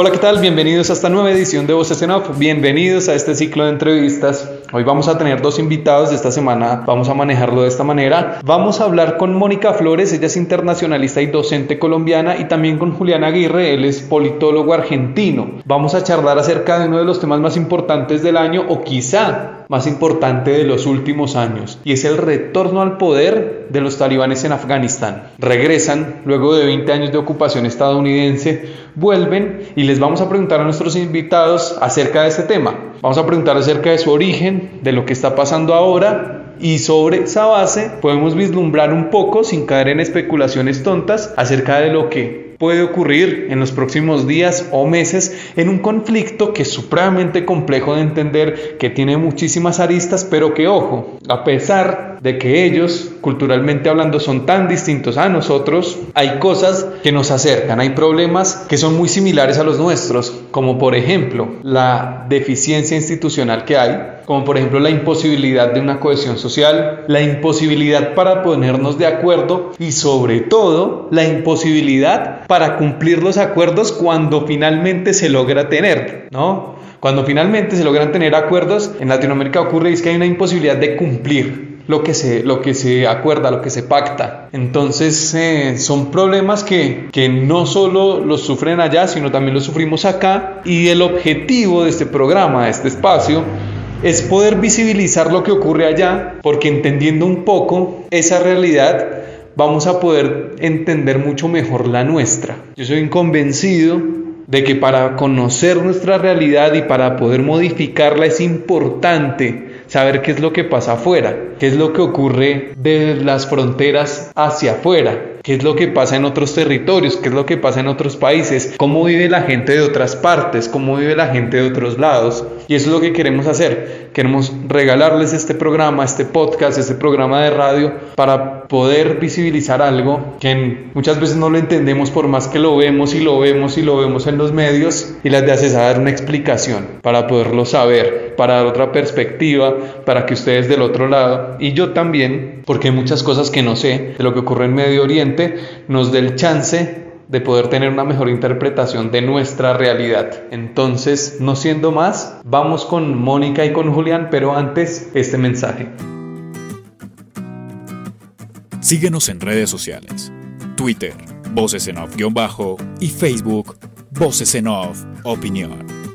Hola, ¿qué tal? Bienvenidos a esta nueva edición de Voces en Off. Bienvenidos a este ciclo de entrevistas. Hoy vamos a tener dos invitados de esta semana. Vamos a manejarlo de esta manera. Vamos a hablar con Mónica Flores, ella es internacionalista y docente colombiana, y también con Julián Aguirre, él es politólogo argentino. Vamos a charlar acerca de uno de los temas más importantes del año, o quizá más importante de los últimos años y es el retorno al poder de los talibanes en Afganistán. Regresan luego de 20 años de ocupación estadounidense, vuelven y les vamos a preguntar a nuestros invitados acerca de este tema. Vamos a preguntar acerca de su origen, de lo que está pasando ahora y sobre esa base podemos vislumbrar un poco, sin caer en especulaciones tontas, acerca de lo que puede ocurrir en los próximos días o meses en un conflicto que es supremamente complejo de entender, que tiene muchísimas aristas, pero que ojo, a pesar de que ellos, culturalmente hablando, son tan distintos a nosotros, hay cosas que nos acercan, hay problemas que son muy similares a los nuestros, como por ejemplo la deficiencia institucional que hay, como por ejemplo la imposibilidad de una cohesión social, la imposibilidad para ponernos de acuerdo y sobre todo la imposibilidad para cumplir los acuerdos cuando finalmente se logra tener, ¿no? Cuando finalmente se logran tener acuerdos, en Latinoamérica ocurre es que hay una imposibilidad de cumplir lo que se, lo que se acuerda, lo que se pacta. Entonces eh, son problemas que, que no solo los sufren allá, sino también los sufrimos acá. Y el objetivo de este programa, de este espacio, es poder visibilizar lo que ocurre allá, porque entendiendo un poco esa realidad, vamos a poder entender mucho mejor la nuestra. Yo soy convencido de que para conocer nuestra realidad y para poder modificarla es importante saber qué es lo que pasa afuera, qué es lo que ocurre de las fronteras hacia afuera, qué es lo que pasa en otros territorios, qué es lo que pasa en otros países, cómo vive la gente de otras partes, cómo vive la gente de otros lados. Y eso es lo que queremos hacer. Queremos regalarles este programa, este podcast, este programa de radio para poder visibilizar algo que muchas veces no lo entendemos por más que lo vemos y lo vemos y lo vemos en los medios y las de a dar una explicación para poderlo saber, para dar otra perspectiva, para que ustedes del otro lado y yo también, porque hay muchas cosas que no sé de lo que ocurre en Medio Oriente, nos dé el chance de poder tener una mejor interpretación de nuestra realidad. Entonces, no siendo más, vamos con Mónica y con Julián, pero antes este mensaje. Síguenos en redes sociales. Twitter, Voces en Off-Bajo y Facebook, Voces en Off Opinión.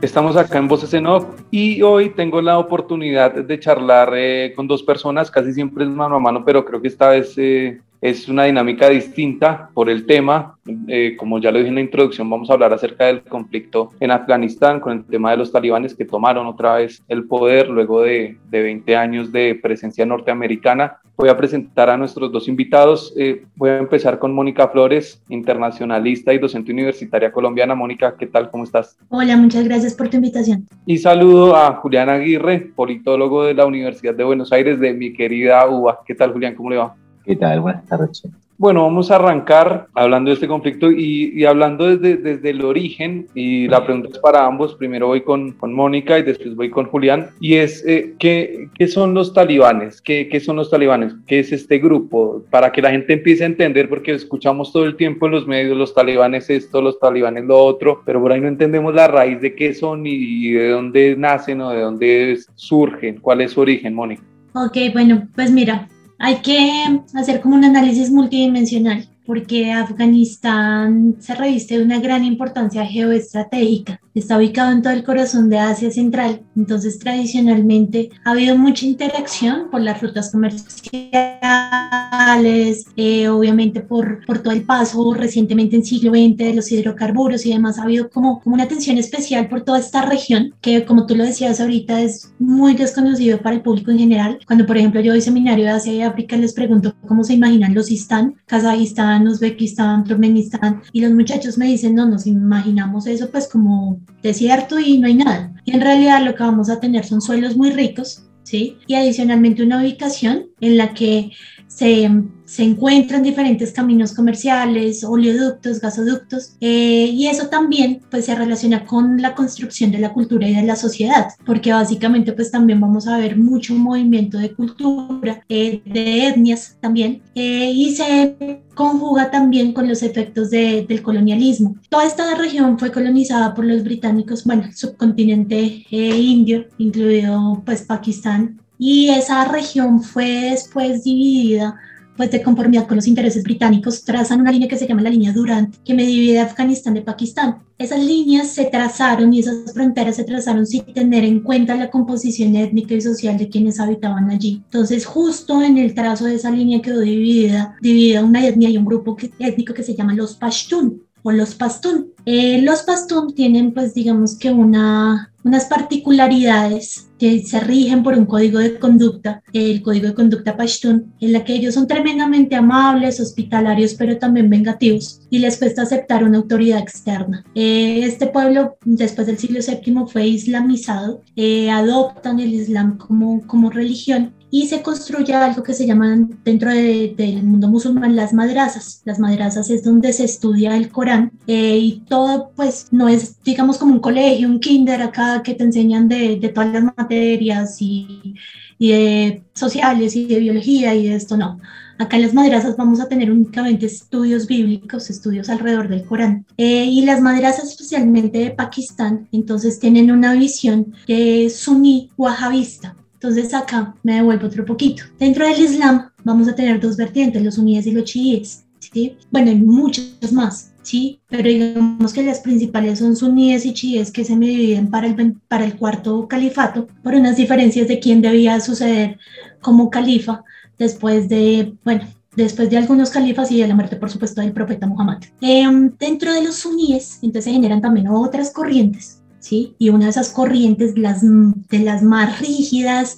Estamos acá en Voces en Off y hoy tengo la oportunidad de charlar eh, con dos personas, casi siempre es mano a mano, pero creo que esta vez eh, es una dinámica distinta por el tema. Eh, como ya lo dije en la introducción, vamos a hablar acerca del conflicto en Afganistán con el tema de los talibanes que tomaron otra vez el poder luego de, de 20 años de presencia norteamericana. Voy a presentar a nuestros dos invitados. Eh, voy a empezar con Mónica Flores, internacionalista y docente universitaria colombiana. Mónica, ¿qué tal? ¿Cómo estás? Hola, muchas gracias por tu invitación. Y saludo a Julián Aguirre, politólogo de la Universidad de Buenos Aires, de mi querida UBA. ¿Qué tal, Julián? ¿Cómo le va? ¿Qué tal? Buenas tardes. Bueno, vamos a arrancar hablando de este conflicto y, hablando desde, desde, el origen. Y la pregunta es para ambos. Primero voy con, con Mónica y después voy con Julián. Y es, eh, ¿qué, ¿qué, son los talibanes? ¿Qué, ¿Qué son los talibanes? ¿Qué es este grupo? Para que la gente empiece a entender, porque escuchamos todo el tiempo en los medios los talibanes esto, los talibanes lo otro, pero por ahí no entendemos la raíz de qué son y de dónde nacen o de dónde surgen. ¿Cuál es su origen, Mónica? Ok, bueno, pues mira, hay que hacer como un análisis multidimensional. Porque Afganistán se reviste de una gran importancia geoestratégica. Está ubicado en todo el corazón de Asia Central, entonces tradicionalmente ha habido mucha interacción por las rutas comerciales, eh, obviamente por, por todo el paso recientemente en siglo XX de los hidrocarburos y demás. Ha habido como, como una atención especial por toda esta región que, como tú lo decías ahorita, es muy desconocido para el público en general. Cuando, por ejemplo, yo doy seminario de Asia y África, les pregunto cómo se imaginan los Istán, Kazajistán, Uzbekistán, Turkmenistán, y los muchachos me dicen, no, nos imaginamos eso pues como desierto y no hay nada. Y en realidad lo que vamos a tener son suelos muy ricos, ¿sí? Y adicionalmente una ubicación en la que se, se encuentran diferentes caminos comerciales, oleoductos, gasoductos, eh, y eso también pues se relaciona con la construcción de la cultura y de la sociedad, porque básicamente pues también vamos a ver mucho movimiento de cultura, eh, de etnias también, eh, y se conjuga también con los efectos de, del colonialismo. Toda esta región fue colonizada por los británicos, bueno, el subcontinente indio, incluido pues Pakistán, y esa región fue después dividida pues de conformidad con los intereses británicos, trazan una línea que se llama la línea Durant, que me divide Afganistán de Pakistán. Esas líneas se trazaron y esas fronteras se trazaron sin tener en cuenta la composición étnica y social de quienes habitaban allí. Entonces, justo en el trazo de esa línea quedó dividida, dividida una etnia y un grupo étnico que se llama los Pashtun o los Pastún. Eh, los Pastún tienen, pues, digamos que una unas particularidades que se rigen por un código de conducta, el código de conducta Pashtun, en la que ellos son tremendamente amables, hospitalarios, pero también vengativos, y les cuesta aceptar una autoridad externa. Eh, este pueblo, después del siglo VII, fue islamizado, eh, adoptan el Islam como, como religión y se construye algo que se llaman dentro del mundo musulmán las madrazas. Las madrazas es donde se estudia el Corán eh, y todo pues no es digamos como un colegio, un kinder acá que te enseñan de, todas las materias y, de sociales y de biología y de esto no. Acá en las madrazas vamos a tener únicamente estudios bíblicos, estudios alrededor del Corán. Eh, y las madrazas, especialmente de Pakistán, entonces tienen una visión de suní wahabista. Entonces acá me devuelvo otro poquito. Dentro del Islam vamos a tener dos vertientes, los suníes y los chiíes. ¿sí? Bueno, hay muchos más, ¿sí? pero digamos que las principales son suníes y chiíes que se me dividen para el, para el cuarto califato por unas diferencias de quién debía suceder como califa después de, bueno, después de algunos califas y de la muerte, por supuesto, del profeta Muhammad. Em, dentro de los suníes, entonces se generan también otras corrientes Y una de esas corrientes, de las más rígidas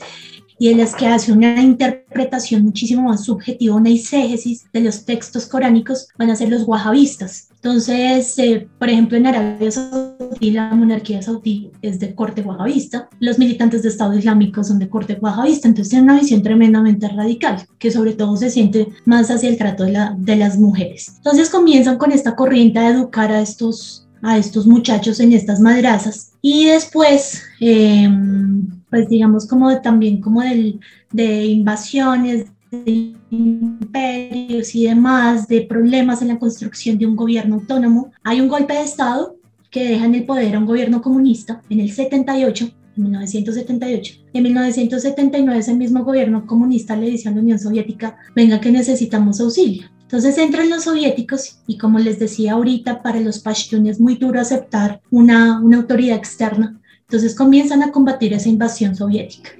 y de las que hace una interpretación muchísimo más subjetiva, una exégesis de los textos coránicos, van a ser los wahabistas. Entonces, eh, por ejemplo, en Arabia Saudí, la monarquía saudí es de corte wahabista, los militantes de Estado Islámico son de corte wahabista, entonces tienen una visión tremendamente radical, que sobre todo se siente más hacia el trato de, de las mujeres. Entonces comienzan con esta corriente a educar a estos a estos muchachos en estas madrazas y después em, pues digamos como también como del, de invasiones de imperios y demás de problemas en la construcción de un gobierno autónomo hay un golpe de estado que deja en el poder a un gobierno comunista en el 78 en 1978. En 1979 ese mismo gobierno comunista le dice a la Unión Soviética, venga que necesitamos auxilio. Entonces entran los soviéticos y como les decía ahorita, para los pashtunes es muy duro aceptar una, una autoridad externa. Entonces comienzan a combatir esa invasión soviética.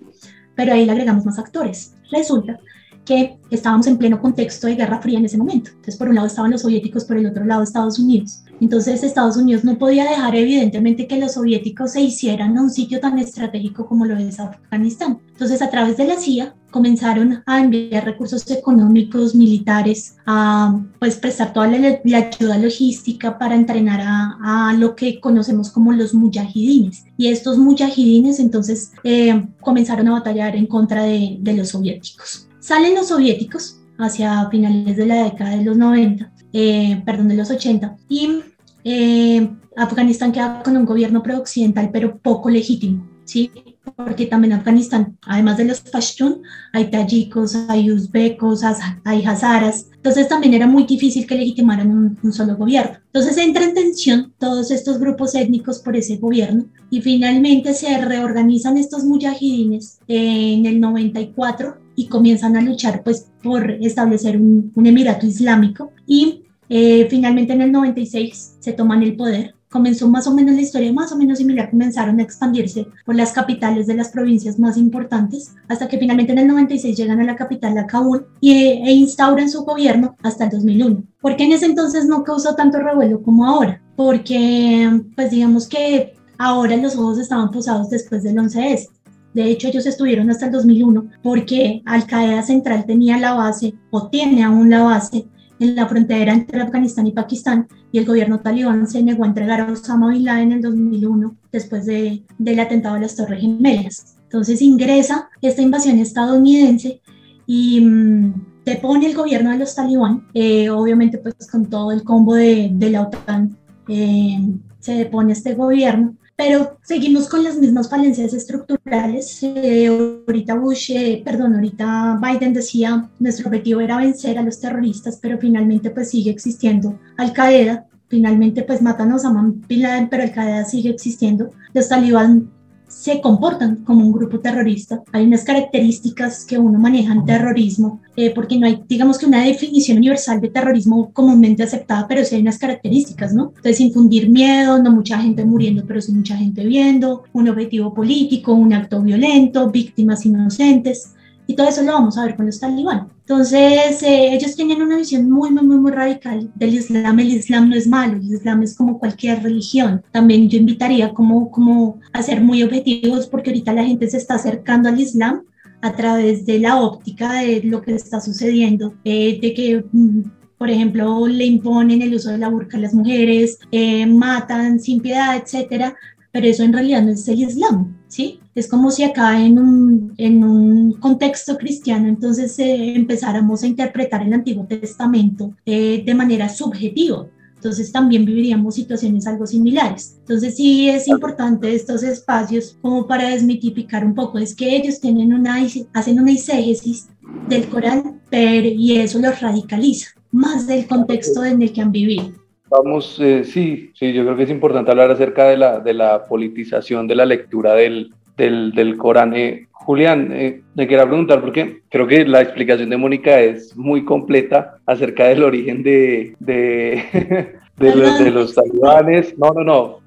Pero ahí le agregamos más actores. Resulta que estábamos en pleno contexto de Guerra Fría en ese momento. Entonces, por un lado estaban los soviéticos, por el otro lado Estados Unidos. Entonces, Estados Unidos no podía dejar evidentemente que los soviéticos se hicieran a un sitio tan estratégico como lo es Afganistán. Entonces, a través de la CIA comenzaron a enviar recursos económicos, militares, a pues prestar toda la, ayuda logística para entrenar a, a, lo que conocemos como los mujahidines. Y estos mujahidines entonces eh, comenzaron a batallar en contra de, de los soviéticos. Salen los soviéticos hacia finales de la década de los 90, eh, perdón, de los 80, y eh, Afganistán queda con un gobierno pro-occidental, pero poco legítimo, ¿sí? Porque también Afganistán, además de los Pashtun, hay tayikos, hay uzbekos, hay hazaras, entonces también era muy difícil que legitimaran un, un, solo gobierno. Entonces entra en tensión todos estos grupos étnicos por ese gobierno y finalmente se reorganizan estos mujahidines en el 94 y comienzan a luchar pues por establecer un, un emirato islámico y Eh, finalmente en el 96 se toman el poder. Comenzó más o menos la historia, más o menos similar, comenzaron a expandirse por las capitales de las provincias más importantes, hasta que finalmente en el 96 llegan a la capital, a Kabul, y, e instauran su gobierno hasta el 2001. ¿Por qué en ese entonces no causó tanto revuelo como ahora? Porque, pues digamos que ahora los ojos estaban posados después del 11S. De hecho, ellos estuvieron hasta el 2001 porque Al Qaeda Central tenía la base o tiene aún la base en la frontera entre Afganistán y Pakistán y el gobierno talibán se negó a entregar a Osama Bin Laden en el 2001 después de, del atentado a las Torres Gemelas. Entonces ingresa esta invasión estadounidense y mm, depone el gobierno de los talibán, eh, obviamente pues con todo el combo de, de la OTAN eh, se depone este gobierno pero seguimos con las mismas falencias estructurales. Eh, ahorita Bush, eh, perdón, ahorita Biden decía, nuestro objetivo era vencer a los terroristas, pero finalmente pues sigue existiendo Al Qaeda, finalmente pues matan a Osama Bin Laden, pero Al Qaeda sigue existiendo. Los talibán se comportan como un grupo terrorista. Hay unas características que uno maneja en terrorismo, eh, porque no hay, digamos que una definición universal de terrorismo comúnmente aceptada, pero sí hay unas características, ¿no? Entonces, infundir miedo, no mucha gente muriendo, pero sí mucha gente viendo, un objetivo político, un acto violento, víctimas inocentes. Y todo eso lo vamos a ver con los talibán. Entonces, eh, ellos tienen una visión muy, muy, muy, muy radical del Islam. El Islam no es malo, el Islam es como cualquier religión. También yo invitaría como, como a ser muy objetivos porque ahorita la gente se está acercando al Islam a través de la óptica de lo que está sucediendo, eh, de que mm, por ejemplo, le imponen el uso de la burka a las mujeres, eh, matan sin piedad, etcétera, pero eso en realidad no es el Islam, ¿sí? Es como si acá en un, en un contexto cristiano entonces eh, empezáramos a interpretar el Antiguo Testamento eh, de manera subjetiva. Entonces también viviríamos situaciones algo similares. Entonces sí es importante estos espacios como para desmitificar un poco. Es que ellos tienen una, hacen una exégesis del Corán pero, y eso los radicaliza más del contexto en el que han vivido. Vamos, eh, sí, sí, yo creo que es importante hablar acerca de la, de la politización de la lectura del, del, del Corán. Eh, Julián, eh, quería preguntar porque creo que la explicación de Mónica es muy completa acerca del origen de, de, de, los, de los talibanes. No, no, no,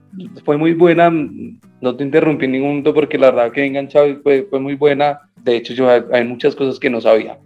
fue muy buena. No te interrumpí en ningún momento porque la verdad que enganchado fue, fue muy buena. De hecho, hay, muchas cosas que no sabía.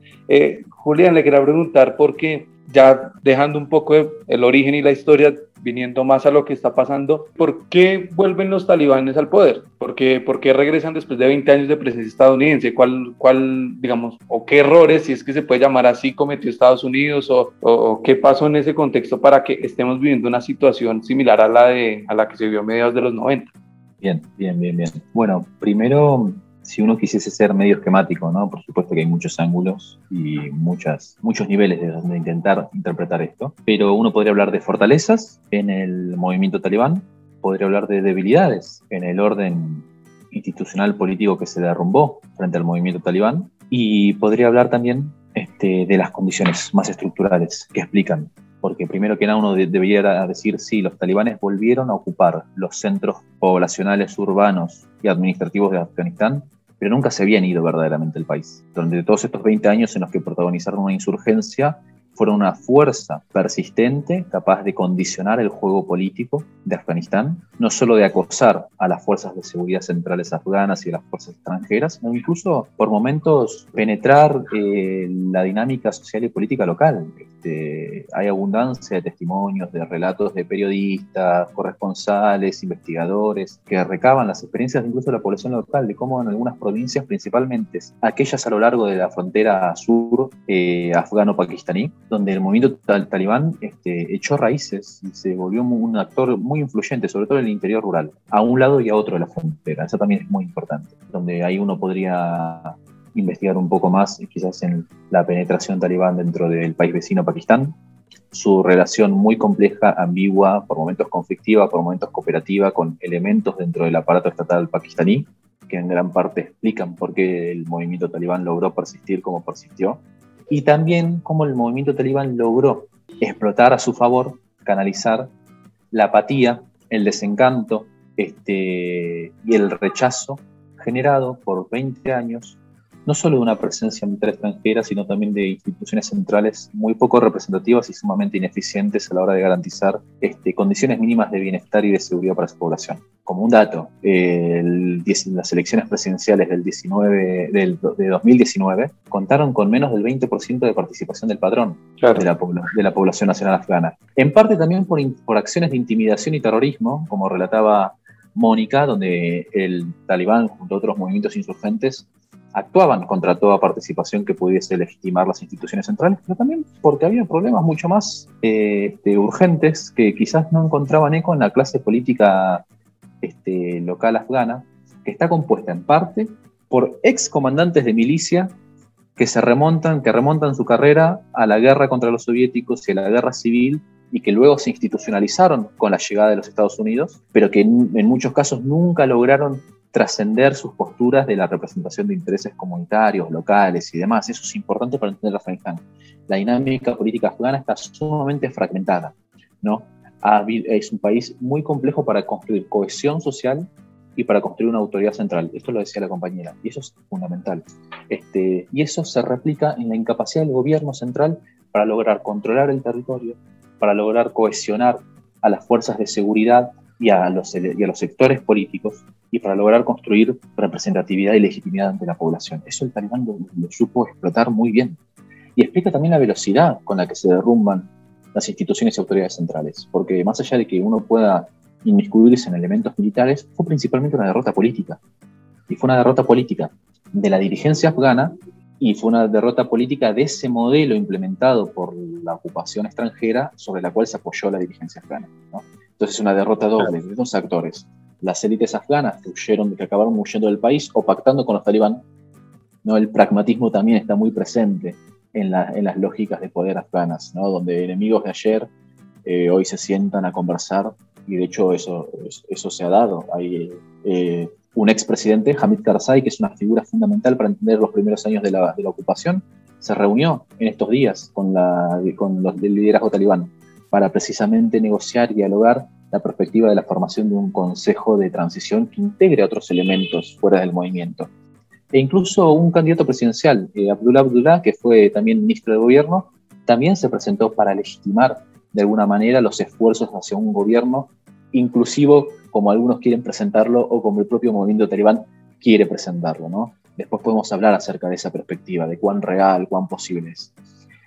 Julián, le quería preguntar porque ya dejando un poco el origen y la historia, viniendo más a lo que está pasando, ¿por qué vuelven los talibanes al poder? ¿Por qué, por qué regresan después de 20 años de presencia estadounidense? ¿Cuál, cuál, digamos, o qué errores, si es que se puede llamar así, cometió Estados Unidos o, o, qué pasó en ese contexto para que estemos viviendo una situación similar a la, de, a la que se vio a mediados de los 90? Bien, bien, bien, bien. Bueno, primero si uno quisiese ser medio esquemático, ¿no? Por supuesto que hay muchos ángulos y muchas, muchos niveles de donde intentar interpretar esto, pero uno podría hablar de fortalezas en el movimiento talibán, podría hablar de debilidades en el orden institucional político que se derrumbó frente al movimiento talibán y podría hablar también este, de las condiciones más estructurales que explican porque primero que nada uno debería decir, sí, los talibanes volvieron a ocupar los centros poblacionales urbanos y administrativos de Afganistán pero nunca se habían ido verdaderamente del país. Durante todos estos 20 años en los que protagonizaron una insurgencia, fueron una fuerza persistente capaz de condicionar el juego político de Afganistán, no solo de acosar a las fuerzas de seguridad centrales afganas y a las fuerzas extranjeras, sino incluso por momentos penetrar eh, la dinámica social y política local. Este, hay abundancia de testimonios, de relatos de periodistas, corresponsales, investigadores, que recaban las experiencias incluso de la población local, de cómo en algunas provincias, principalmente aquellas a lo largo de la frontera sur eh, afgano-pakistaní, donde el movimiento talibán este, echó raíces y se volvió un actor muy influyente, sobre todo en el interior rural, a un lado y a otro de la frontera. Eso también es muy importante, donde ahí uno podría investigar un poco más, quizás en la penetración talibán dentro del país vecino Pakistán, su relación muy compleja, ambigua, por momentos conflictiva, por momentos cooperativa, con elementos dentro del aparato estatal pakistaní, que en gran parte explican por qué el movimiento talibán logró persistir como persistió, y también cómo el movimiento talibán logró explotar a su favor, canalizar la apatía, el desencanto este, y el rechazo generado por 20 años no solo de una presencia militar extranjera, sino también de instituciones centrales muy poco representativas y sumamente ineficientes a la hora de garantizar este, condiciones mínimas de bienestar y de seguridad para su población. Como un dato, las elecciones presidenciales del 19, del, de 2019 contaron con menos del 20% de participación del padrón de, la, de, la, población nacional afgana. En parte también por, por acciones de intimidación y terrorismo, como relataba Mónica, donde el talibán junto a otros movimientos insurgentes actuaban contra toda participación que pudiese legitimar las instituciones centrales, pero también porque había problemas mucho más eh, urgentes que quizás no encontraban eco en la clase política este, local afgana, que está compuesta en parte por ex comandantes de milicia que se remontan, que remontan su carrera a la guerra contra los soviéticos y a la guerra civil y que luego se institucionalizaron con la llegada de los Estados Unidos, pero que en muchos casos nunca lograron trascender sus posturas de la representación de intereses comunitarios, locales y demás. Eso es importante para entender Afganistán. La dinámica política afgana está sumamente fragmentada. ¿no? Es un país muy complejo para construir cohesión social y para construir una autoridad central. Esto lo decía la compañera, y eso es fundamental. Este, y eso se replica en la incapacidad del gobierno central para lograr controlar el territorio, para lograr cohesionar a las fuerzas de seguridad y a los, y a los sectores políticos y para lograr construir representatividad y legitimidad ante la población. Eso el talibán lo, supo explotar muy bien. Y explica también la velocidad con la que se derrumban las instituciones y autoridades centrales, porque más allá de que uno pueda inmiscuirse en elementos militares, fue principalmente una derrota política. Y fue una derrota política de la dirigencia afgana y fue una derrota política de ese modelo implementado por la ocupación extranjera sobre la cual se apoyó la dirigencia afgana. Entonces es una derrota doble de dos actores las élites afganas que huyeron, que acabaron huyendo del país o pactando con los talibán. ¿no? El pragmatismo también está muy presente en, las lógicas de poder afganas, ¿no? donde enemigos de ayer eh, hoy se sientan a conversar y de hecho eso, eso se ha dado. Hay eh, un expresidente, Hamid Karzai, que es una figura fundamental para entender los primeros años de la, ocupación, se reunió en estos días con, los del liderazgo talibán para precisamente negociar y dialogar la perspectiva de la formación de un consejo de transición que integre otros elementos fuera del movimiento. E incluso un candidato presidencial, eh, Abdullah Abdullah, que fue también ministro de gobierno, también se presentó para legitimar de alguna manera los esfuerzos hacia un gobierno inclusivo como algunos quieren presentarlo o como el propio movimiento talibán quiere presentarlo. ¿no? Después podemos hablar acerca de esa perspectiva, de cuán real, cuán posible es.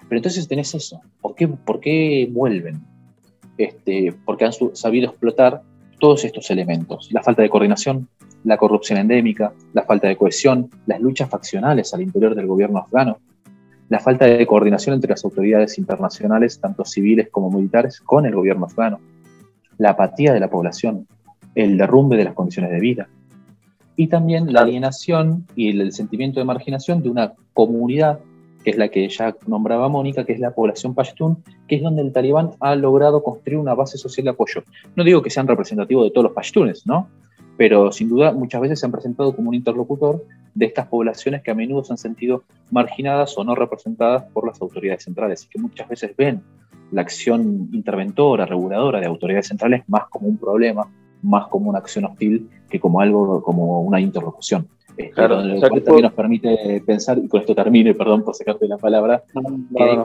Pero entonces tenés eso. ¿Por qué, por qué vuelven? Este, porque han sabido explotar todos estos elementos. La falta de coordinación, la corrupción endémica, la falta de cohesión, las luchas faccionales al interior del gobierno afgano, la falta de coordinación entre las autoridades internacionales, tanto civiles como militares, con el gobierno afgano, la apatía de la población, el derrumbe de las condiciones de vida, y también la alienación y el sentimiento de marginación de una comunidad que es la que ya nombraba Mónica, que es la población pashtun, que es donde el talibán ha logrado construir una base social de apoyo. No digo que sean representativos de todos los pashtunes, ¿no? Pero sin duda muchas veces se han presentado como un interlocutor de estas poblaciones que a menudo se han sentido marginadas o no representadas por las autoridades centrales y que muchas veces ven la acción interventora, reguladora de autoridades centrales más como un problema, más como una acción hostil que como algo, como una interlocución. Este, claro, lo cual también nos permite pensar, y con esto termine, perdón por sacarte la palabra,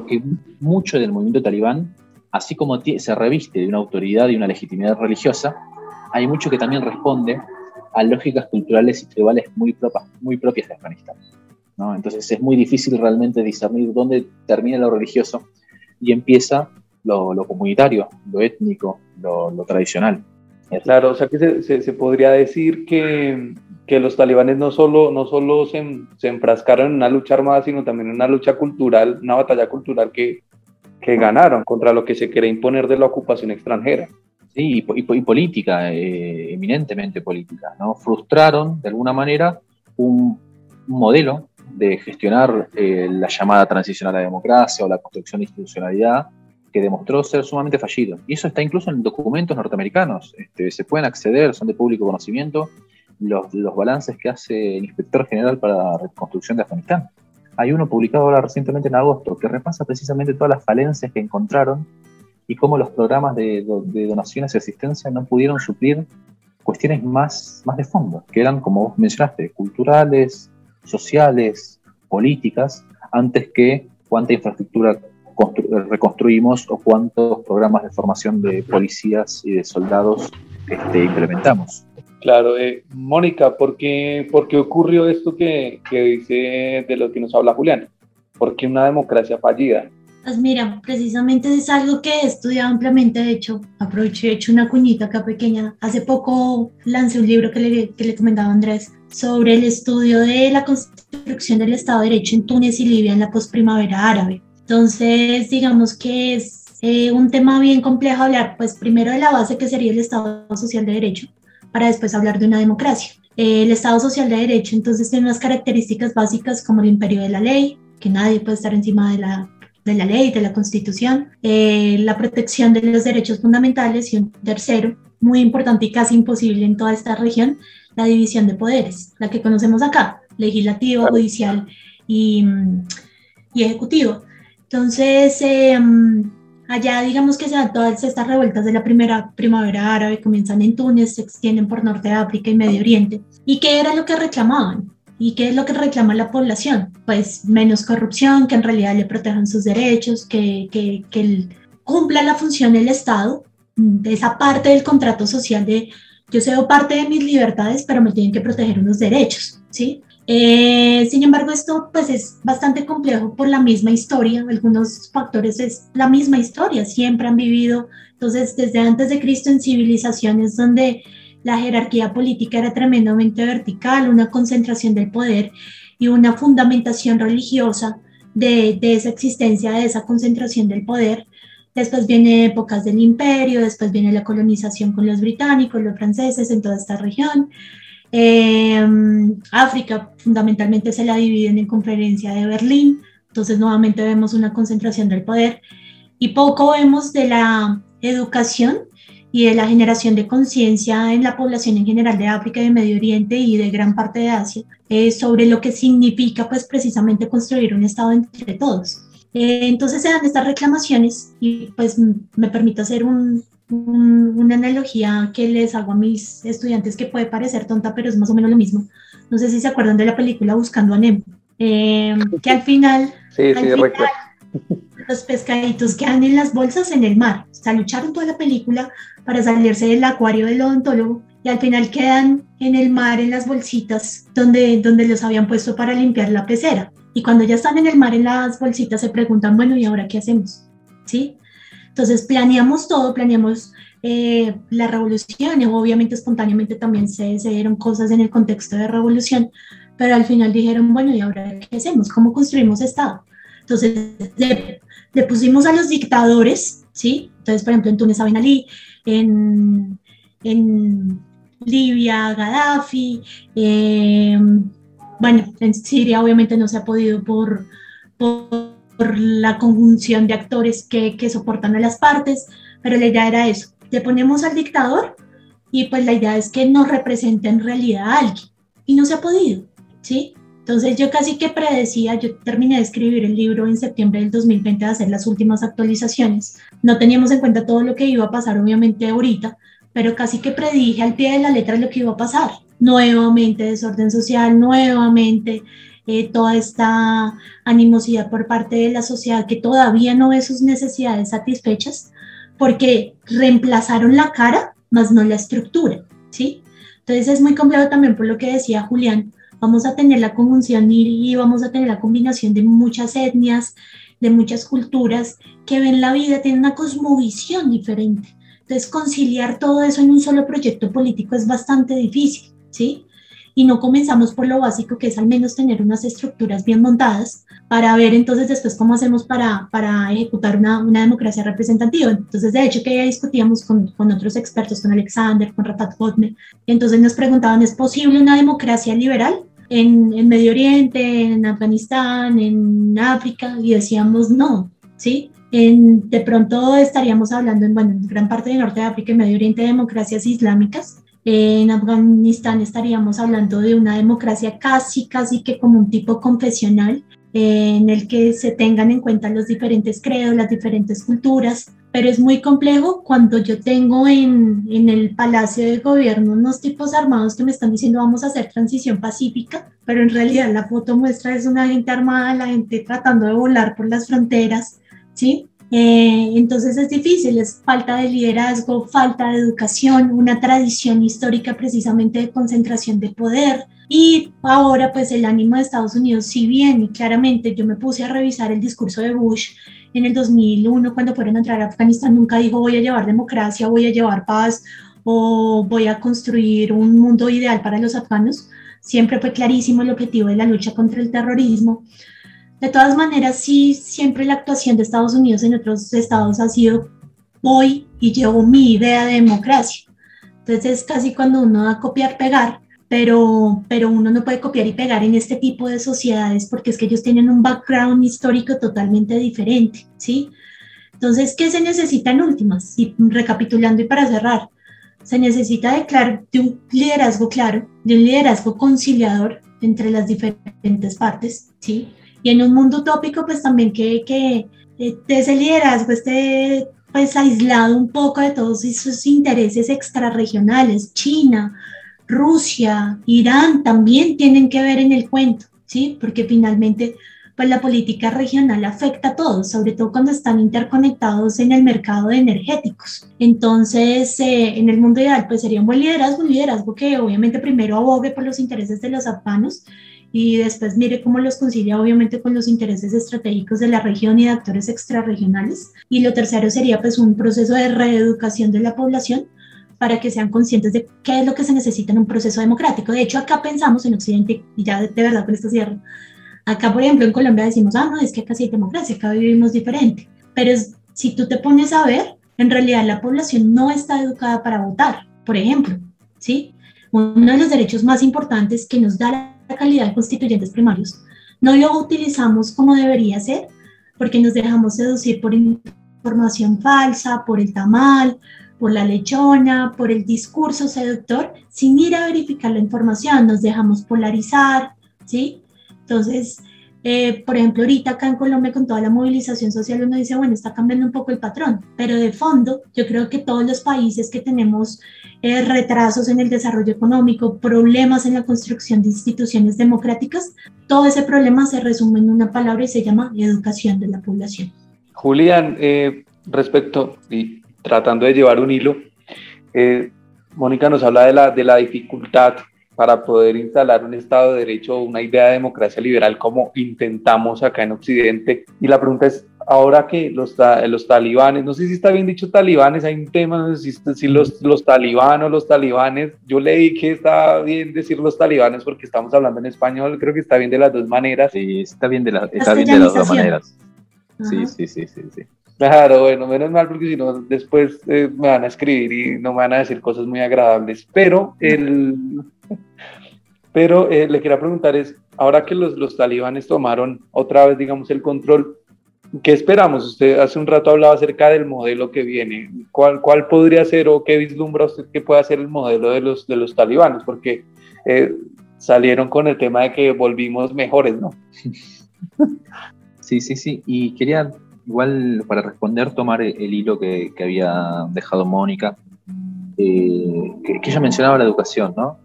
que, mucho del movimiento talibán, así como se reviste de una autoridad y una legitimidad religiosa, hay mucho que también responde a lógicas culturales y tribales muy, propias, muy propias de Afganistán. ¿no? Entonces es muy difícil realmente discernir dónde termina lo religioso y empieza lo, comunitario, lo étnico, lo, tradicional. Claro, o sea que se, se podría decir que que los talibanes no solo, no solo se, se, enfrascaron en una lucha armada, sino también en una lucha cultural, una batalla cultural que, que ganaron contra lo que se quiere imponer de la ocupación extranjera. Sí, y, y, política, eh, eminentemente política, ¿no? Frustraron, de alguna manera, un, modelo de gestionar eh, la llamada transición a la democracia o la construcción de institucionalidad que demostró ser sumamente fallido. Y eso está incluso en documentos norteamericanos. Este, se pueden acceder, son de público conocimiento, los, los balances que hace el inspector general para la reconstrucción de Afganistán. Hay uno publicado ahora recientemente en agosto que repasa precisamente todas las falencias que encontraron y cómo los programas de, de donaciones y asistencia no pudieron suplir cuestiones más, más de fondo, que eran, como vos mencionaste, culturales, sociales, políticas antes que cuánta infraestructura reconstruimos o cuántos programas de formación de policías y de soldados este, implementamos. Claro, eh, Mónica, ¿por qué, ¿por qué, ocurrió esto que, que, dice de lo que nos habla Julián? ¿Por qué una democracia fallida? Pues mira, precisamente es algo que he estudiado ampliamente, de hecho, aproveché, he hecho una cuñita acá pequeña. Hace poco lancé un libro que le, que le comentaba Andrés sobre el estudio de la construcción del Estado de Derecho en Túnez y Libia en la posprimavera árabe. Entonces, digamos que es eh, un tema bien complejo hablar, pues primero de la base que sería el Estado Social de Derecho, para después hablar de una democracia. Eh, el Estado Social de Derecho entonces tiene unas características básicas como el imperio de la ley, que nadie puede estar encima de la, de la ley, de la constitución, eh, la protección de los derechos fundamentales y un tercero, muy importante y casi imposible en toda esta región, la división de poderes, la que conocemos acá, legislativo, judicial y, y ejecutivo. Entonces, em, allá digamos que se dan todas estas revueltas de la primera primavera árabe, comienzan en Túnez, se extienden por Norte de África y Medio Oriente. ¿Y qué era lo que reclamaban? ¿Y qué es lo que reclama la población? Pues menos corrupción, que en realidad le protejan sus derechos, que, cumpla la función del Estado, de esa parte del contrato social de yo cedo parte de mis libertades, pero me tienen que proteger unos derechos, ¿sí? Eh, sin embargo, esto pues es bastante complejo por la misma historia, algunos factores es la misma historia, siempre han vivido, entonces desde antes de Cristo en civilizaciones donde la jerarquía política era tremendamente vertical, una concentración del poder y una fundamentación religiosa de, de esa existencia, de esa concentración del poder. Después viene épocas del imperio, después viene la colonización con los británicos, los franceses en toda esta región. Eh, África fundamentalmente se la dividen en conferencia de Berlín, entonces nuevamente vemos una concentración del poder y poco vemos de la educación y de la generación de conciencia en la población en general de África, de Medio Oriente y de gran parte de Asia eh, sobre lo que significa pues precisamente construir un Estado entre todos. Eh, entonces se dan estas reclamaciones y pues me permito hacer un, una analogía que les hago a mis estudiantes que puede parecer tonta, pero es más o menos lo mismo. No sé si se acuerdan de la película Buscando a Nemo, em, que al final, los pescaditos quedan en las bolsas en el mar. O sea, lucharon toda la película para salirse del acuario del odontólogo y al final quedan en el mar en las bolsitas donde, donde los habían puesto para limpiar la pecera. Y cuando ya están en el mar en las bolsitas se preguntan, bueno, ¿y ahora qué hacemos? ¿Sí? Entonces planeamos todo, planeamos eh, la revolución, y obviamente espontáneamente también se, se, dieron cosas en el contexto de revolución, pero al final dijeron, bueno, ¿y ahora qué hacemos? ¿Cómo construimos Estado? Entonces le, le pusimos a los dictadores, ¿sí? Entonces, por ejemplo, en Túnez a Ben Ali, en, en Libia Gaddafi, eh, bueno, en Siria obviamente no se ha podido por, por por la conjunción de actores que, que soportan a las partes, pero la idea era eso, le ponemos al dictador y pues la idea es que no represente en realidad a alguien y no se ha podido, ¿sí? Entonces yo casi que predecía, yo terminé de escribir el libro en septiembre del 2020 de hacer las últimas actualizaciones. No teníamos en cuenta todo lo que iba a pasar obviamente ahorita, pero casi que predije al pie de la letra lo que iba a pasar. Nuevamente desorden social, nuevamente eh, toda esta animosidad por parte de la sociedad que todavía no ve sus necesidades satisfechas porque reemplazaron la cara, más no la estructura, ¿sí? Entonces es muy complejo también por lo que decía Julián, vamos a tener la conjunción y, vamos a tener la combinación de muchas etnias, de muchas culturas que ven la vida, tienen una cosmovisión diferente. Entonces conciliar todo eso en un solo proyecto político es bastante difícil, ¿sí? Y no comenzamos por lo básico, que es al menos tener unas estructuras bien montadas para ver entonces después cómo hacemos para, para ejecutar una, una democracia representativa. Entonces, de hecho, que ya discutíamos con, con otros expertos, con Alexander, con Rafat Botme, entonces nos preguntaban, ¿es posible una democracia liberal? En, en Medio Oriente, en Afganistán, en África, y decíamos no, ¿sí? En, de pronto estaríamos hablando en, bueno, en gran parte de Norte de África y Medio Oriente de democracias islámicas, en Afganistán estaríamos hablando de una democracia casi, casi que como un tipo confesional, en el que se tengan en cuenta los diferentes credos, las diferentes culturas, pero es muy complejo cuando yo tengo en, en, el Palacio de Gobierno unos tipos armados que me están diciendo vamos a hacer transición pacífica, pero en realidad la foto muestra es una gente armada, la gente tratando de volar por las fronteras, ¿sí? Eh, entonces es difícil, es falta de liderazgo, falta de educación, una tradición histórica precisamente de concentración de poder. Y ahora pues el ánimo de Estados Unidos, si bien y claramente yo me puse a revisar el discurso de Bush en el 2001 cuando fueron a entrar a Afganistán, nunca dijo voy a llevar democracia, voy a llevar paz o voy a construir un mundo ideal para los afganos. Siempre fue clarísimo el objetivo de la lucha contra el terrorismo. De todas maneras, sí, siempre la actuación de Estados Unidos en otros estados ha sido voy y llevo mi idea de democracia. Entonces es casi cuando uno va a copiar, pegar, pero, pero uno no puede copiar y pegar en este tipo de sociedades porque es que ellos tienen un background histórico totalmente diferente, ¿sí? Entonces, ¿qué se necesita en últimas? Y recapitulando y para cerrar, se necesita de, de un liderazgo claro, de un liderazgo conciliador entre las diferentes partes, ¿sí? Y en un mundo utópico, pues también que, que eh, ese liderazgo esté pues aislado un poco de todos esos intereses extrarregionales, China, Rusia, Irán también tienen que ver en el cuento, ¿sí? Porque finalmente pues la política regional afecta a todos, sobre todo cuando están interconectados en el mercado de energéticos. Entonces, eh, en el mundo ideal, pues sería un buen liderazgo, un liderazgo que obviamente primero abogue por los intereses de los afganos y después mire cómo los concilia obviamente con los intereses estratégicos de la región y de actores extrarregionales. Y lo tercero sería pues un proceso de reeducación de la población para que sean conscientes de qué es lo que se necesita en un proceso democrático. De hecho, acá pensamos en Occidente, y ya de, verdad con esto cierro, acá por ejemplo en Colombia decimos, ah, no, es que acá sí hay democracia, acá vivimos diferente. Pero si tú te pones a ver, en realidad la población no está educada para votar, por ejemplo, ¿sí? Uno de los derechos más importantes que nos da la calidad de constituyentes primarios. No lo utilizamos como debería ser porque nos dejamos seducir por información falsa, por el tamal, por la lechona, por el discurso seductor, sin ir a verificar la información, nos dejamos polarizar, ¿sí? Entonces, eh, por ejemplo, ahorita acá en Colombia con toda la movilización social uno dice, bueno, está cambiando un poco el patrón, pero de fondo yo creo que todos los países que tenemos eh, retrasos en el desarrollo económico, problemas en la construcción de instituciones democráticas, todo ese problema se resume en una palabra y se llama educación de la población. Julián, eh, respecto y tratando de llevar un hilo, Mónica nos habla de la, de la dificultad para poder instalar un Estado de Derecho o una idea de democracia liberal como intentamos acá en Occidente. Y la pregunta es, ahora que los, los talibanes, no sé si está bien dicho talibanes, hay un tema, no sé si, los, los talibanos, los talibanes, yo leí que está bien decir los talibanes porque estamos hablando en español, creo que está bien de las dos maneras. Sí, está bien de, la, está bien de las dos maneras. Sí, sí, sí, sí, sí. Claro, bueno, menos mal porque si no después eh, me van a escribir y no me van a decir cosas muy agradables. Pero el, pero eh, le quería preguntar es, ahora que los, los talibanes tomaron otra vez, digamos, el control, ¿qué esperamos? Usted hace un rato hablaba acerca del modelo que viene. ¿Cuál, cuál podría ser o qué vislumbra usted que pueda ser el modelo de los, de los talibanes? Porque eh, salieron con el tema de que volvimos mejores, ¿no? Sí, sí, sí. Y quería, igual, para responder, tomar el hilo que, que había dejado Mónica, eh, que, que ella mencionaba la educación, ¿no?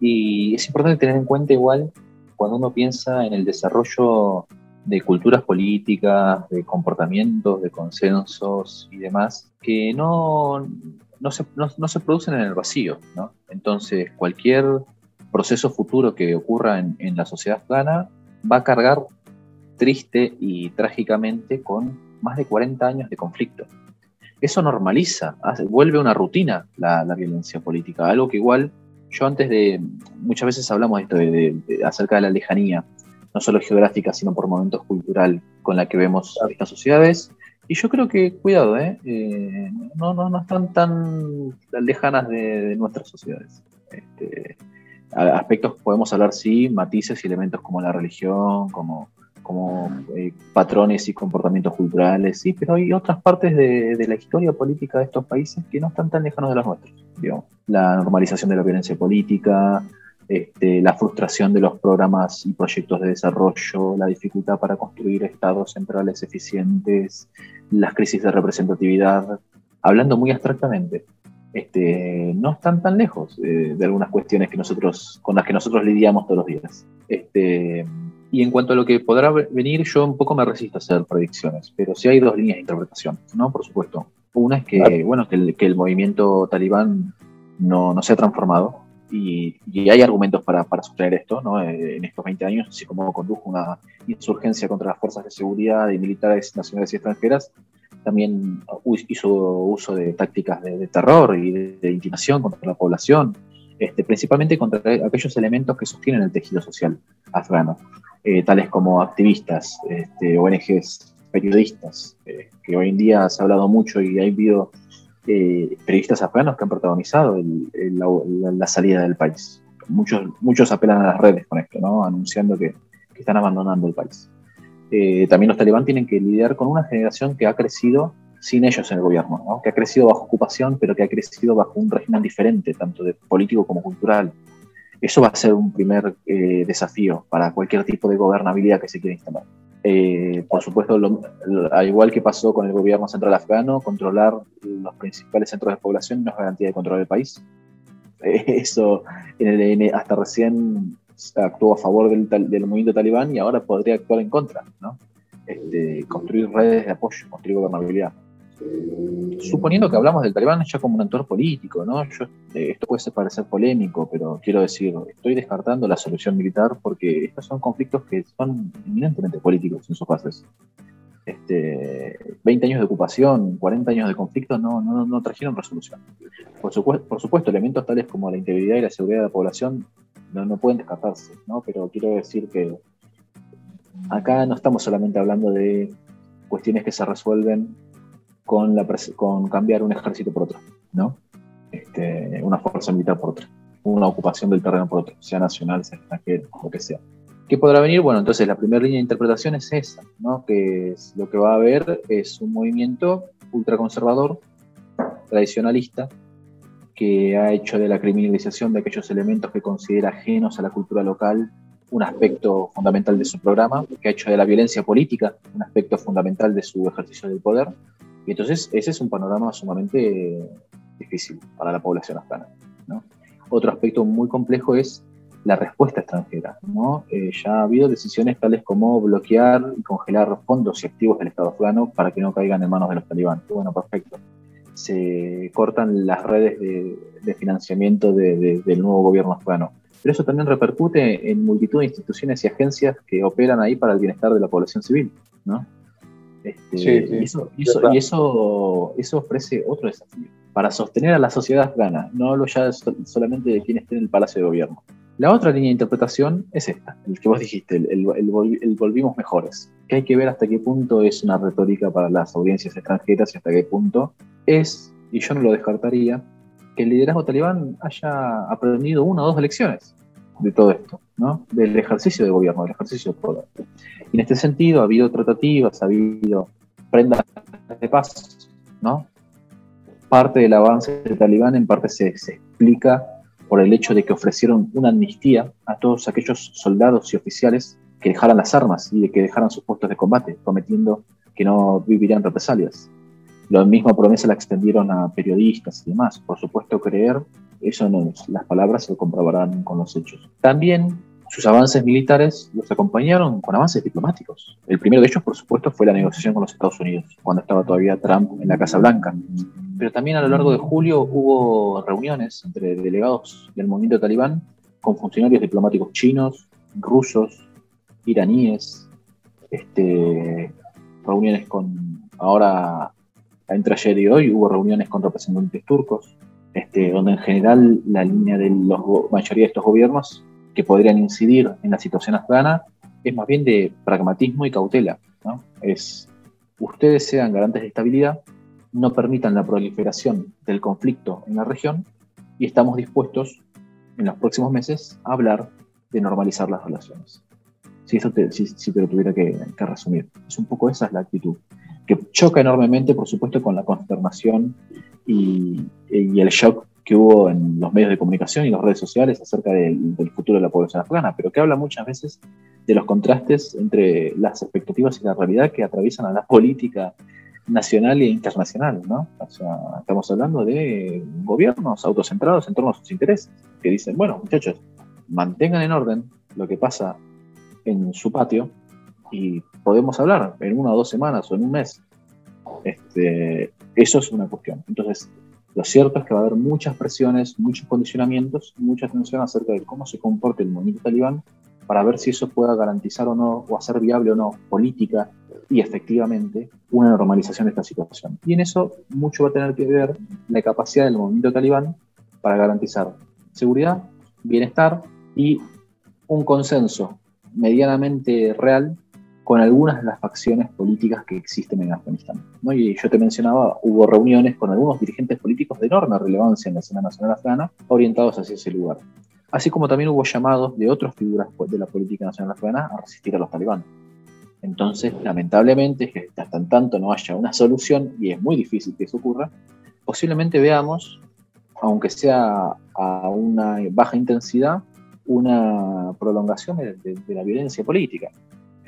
Y es importante tener en cuenta igual cuando uno piensa en el desarrollo de culturas políticas, de comportamientos, de consensos y demás, que no, no, se, no, se producen en el vacío. ¿no? Entonces, cualquier proceso futuro que ocurra en, en la sociedad afgana va a cargar triste y trágicamente con más de 40 años de conflicto. Eso normaliza, vuelve una rutina la, la violencia política, algo que igual yo antes de, muchas veces hablamos esto de, acerca de la lejanía, no solo geográfica, sino por momentos cultural con la que vemos estas sociedades. Y yo creo que, cuidado, ¿eh? eh no, no, no, están tan lejanas de, nuestras sociedades. Este, aspectos podemos hablar, sí, matices y elementos como la religión, como como eh, patrones y comportamientos culturales, sí, pero hay otras partes de, la historia política de estos países que no están tan lejanos de los nuestros. La normalización de la violencia política, este, la frustración de los programas y proyectos de desarrollo, la dificultad para construir estados centrales eficientes, las crisis de representatividad, hablando muy abstractamente. Este, no están tan lejos eh, de algunas cuestiones que nosotros, con las que nosotros lidiamos todos los días. Este, y en cuanto a lo que podrá venir, yo un poco me resisto a hacer predicciones, pero sí hay dos líneas de interpretación, ¿no? Por supuesto. Una es que, bueno, que el, que el, movimiento talibán no, no se ha transformado y, y hay argumentos para, para sostener esto, ¿no? Eh, en estos 20 años, así como condujo una insurgencia contra las fuerzas de seguridad y militares nacionales y extranjeras, también hizo uso de tácticas de, terror y de, intimidación contra la población, este, principalmente contra aquellos elementos que sostienen el tejido social afgano, eh, tales como activistas, este, ONGs, periodistas, eh, que hoy en día se ha hablado mucho y ha habido eh, periodistas afganos que han protagonizado la, salida del país. Muchos, muchos apelan a las redes con esto, ¿no? anunciando que están abandonando el país. También los talibán tienen que lidiar con una generación que ha crecido sin ellos en el gobierno, que ha crecido bajo ocupación, pero que ha crecido bajo un régimen diferente, tanto de político como cultural. Eso va a ser un primer eh, desafío para cualquier tipo de gobernabilidad que se quiera instalar. Eh, por supuesto, al igual que pasó con el gobierno central afgano, controlar los principales centros de población no es garantía de control del país. eso hasta recién actuó a favor del, del, movimiento talibán y ahora podría actuar en contra, ¿no? Este, construir redes de apoyo, construir gobernabilidad. Suponiendo que hablamos del talibán ya como un actor político, ¿no? Eh, esto puede parecer polémico, pero quiero decir, estoy descartando la solución militar porque estos son conflictos que son eminentemente políticos en sus bases. Este, 20 años de ocupación, 40 años de conflicto no, no, no trajeron resolución. Por, por supuesto, elementos tales como la integridad y la seguridad de la población no, no pueden descartarse, ¿no? Pero quiero decir que acá no estamos solamente hablando de cuestiones que se resuelven con, la con cambiar un ejército por otro, ¿no? Este, una fuerza militar por otra, una ocupación del terreno por otro, sea nacional, sea extranjero, lo que sea. ¿Qué podrá venir? Bueno, entonces la primera línea de interpretación es esa, ¿no? que lo que va a haber es un movimiento ultraconservador, tradicionalista, que ha hecho de la criminalización de aquellos elementos que considera ajenos a la cultura local un aspecto fundamental de su programa, que ha hecho de la violencia política un aspecto fundamental de su ejercicio del poder. Y entonces ese es un panorama sumamente difícil para la población afgana. Otro aspecto muy complejo es la respuesta extranjera. ¿no? Eh, ya ha habido decisiones tales como bloquear y congelar fondos y activos del Estado afgano para que no caigan en manos de los talibán. Bueno, perfecto se cortan las redes de, financiamiento del nuevo gobierno afgano. Pero eso también repercute en multitud de instituciones y agencias que operan ahí para el bienestar de la población civil, ¿no? Este, y, eso, eso, ofrece otro desafío para sostener a la sociedad afgana. No hablo ya solamente de quien esté en el palacio de gobierno. La otra línea de interpretación es esta, el que vos dijiste, el, el, volvimos mejores, que hay que ver hasta qué punto es una retórica para las audiencias extranjeras y hasta qué punto es, y yo no lo descartaría, que el liderazgo talibán haya aprendido una o dos lecciones de todo esto, ¿no? del ejercicio de gobierno, del ejercicio de poder. Y en este sentido ha habido tratativas, ha habido prendas de paz, ¿no? Parte del avance del talibán en parte se, se explica por el hecho de que ofrecieron una amnistía a todos aquellos soldados y oficiales que dejaran las armas y que dejaran sus puestos de combate, prometiendo que no vivirían represalias. La misma promesa la extendieron a periodistas y demás. Por supuesto, creer, eso no es, las palabras se comprobarán con los hechos. También sus avances militares los acompañaron con avances diplomáticos. El primero de ellos, por supuesto, fue la negociación con los Estados Unidos, cuando estaba todavía Trump en la Casa Blanca. Pero también a lo largo de julio hubo reuniones entre delegados del movimiento talibán con funcionarios diplomáticos chinos, rusos, iraníes, este, reuniones con ahora entre ayer y hoy hubo reuniones con representantes turcos, este, donde en general la línea de la mayoría de estos gobiernos que podrían incidir en la situación afgana es más bien de pragmatismo y cautela. Es, ustedes sean garantes de estabilidad, no permitan la proliferación del conflicto en la región y estamos dispuestos en los próximos meses a hablar de normalizar las relaciones. Si, eso te, si, te lo tuviera que, que resumir, es un poco esa es la actitud que choca enormemente, por supuesto, con la consternación y, el shock que hubo en los medios de comunicación y las redes sociales acerca del, futuro de la población afgana, pero que habla muchas veces de los contrastes entre las expectativas y la realidad que atraviesan a la política nacional e internacional, ¿no? O sea, estamos hablando de gobiernos autocentrados en torno a sus intereses, que dicen, bueno, muchachos, mantengan en orden lo que pasa en su patio y podemos hablar en una o dos semanas o en un mes. Este, eso es una cuestión. Entonces, lo cierto es que va a haber muchas presiones, muchos condicionamientos, mucha atención acerca de cómo se comporte el movimiento talibán para ver si eso pueda garantizar o no, o hacer viable o no, política y efectivamente una normalización de esta situación. Y en eso mucho va a tener que ver la capacidad del movimiento talibán para garantizar seguridad, bienestar y un consenso medianamente real con algunas de las facciones políticas que existen en Afganistán. ¿no? Y yo te mencionaba, hubo reuniones con algunos dirigentes políticos de enorme relevancia en la escena nacional afgana orientados hacia ese lugar. Así como también hubo llamados de otras figuras de la política nacional afgana a resistir a los talibanes. Entonces, lamentablemente, que hasta en tanto no haya una solución, y es muy difícil que eso ocurra, posiblemente veamos, aunque sea a una baja intensidad, una prolongación de, de la violencia política.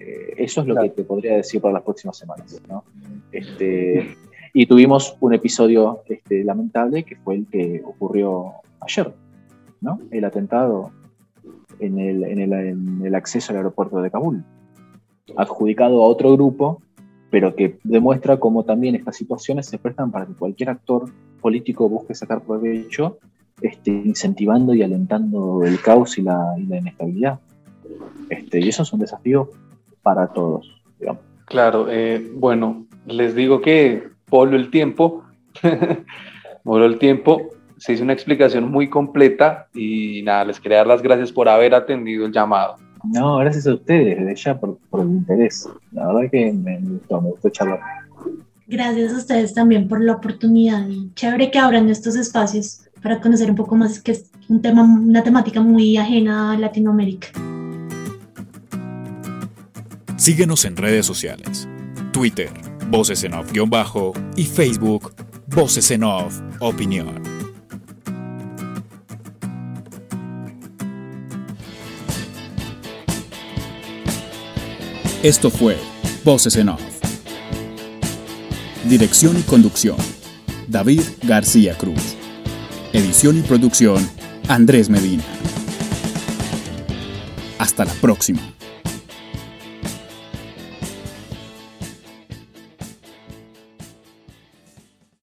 Eh, eso es lo que te podría decir para las próximas semanas. ¿no? Este, y tuvimos un episodio este, lamentable que fue el que ocurrió ayer, ¿no? el atentado en el, en, el, en el acceso al aeropuerto de Kabul, adjudicado a otro grupo, pero que demuestra cómo también estas situaciones se prestan para que cualquier actor político busque sacar provecho, este, incentivando y alentando el caos y la, y la inestabilidad. Este, y eso es un desafío para todos. Digamos. Claro, eh, bueno, les digo que Polo el tiempo, Polo el tiempo, se hizo una explicación muy completa y nada, les quería dar las gracias por haber atendido el llamado. No, gracias a ustedes, desde ya por, por el interés. La verdad que me gustó, me gustó charlar. Gracias a ustedes también por la oportunidad y chévere que abran estos espacios para conocer un poco más, que es un tema, una temática muy ajena a Latinoamérica. Síguenos en redes sociales. Twitter, Voces en Off-Bajo y Facebook, Voces en Off Opinión. Esto fue Voces en Off. Dirección y conducción, David García Cruz. Edición y producción, Andrés Medina. Hasta la próxima.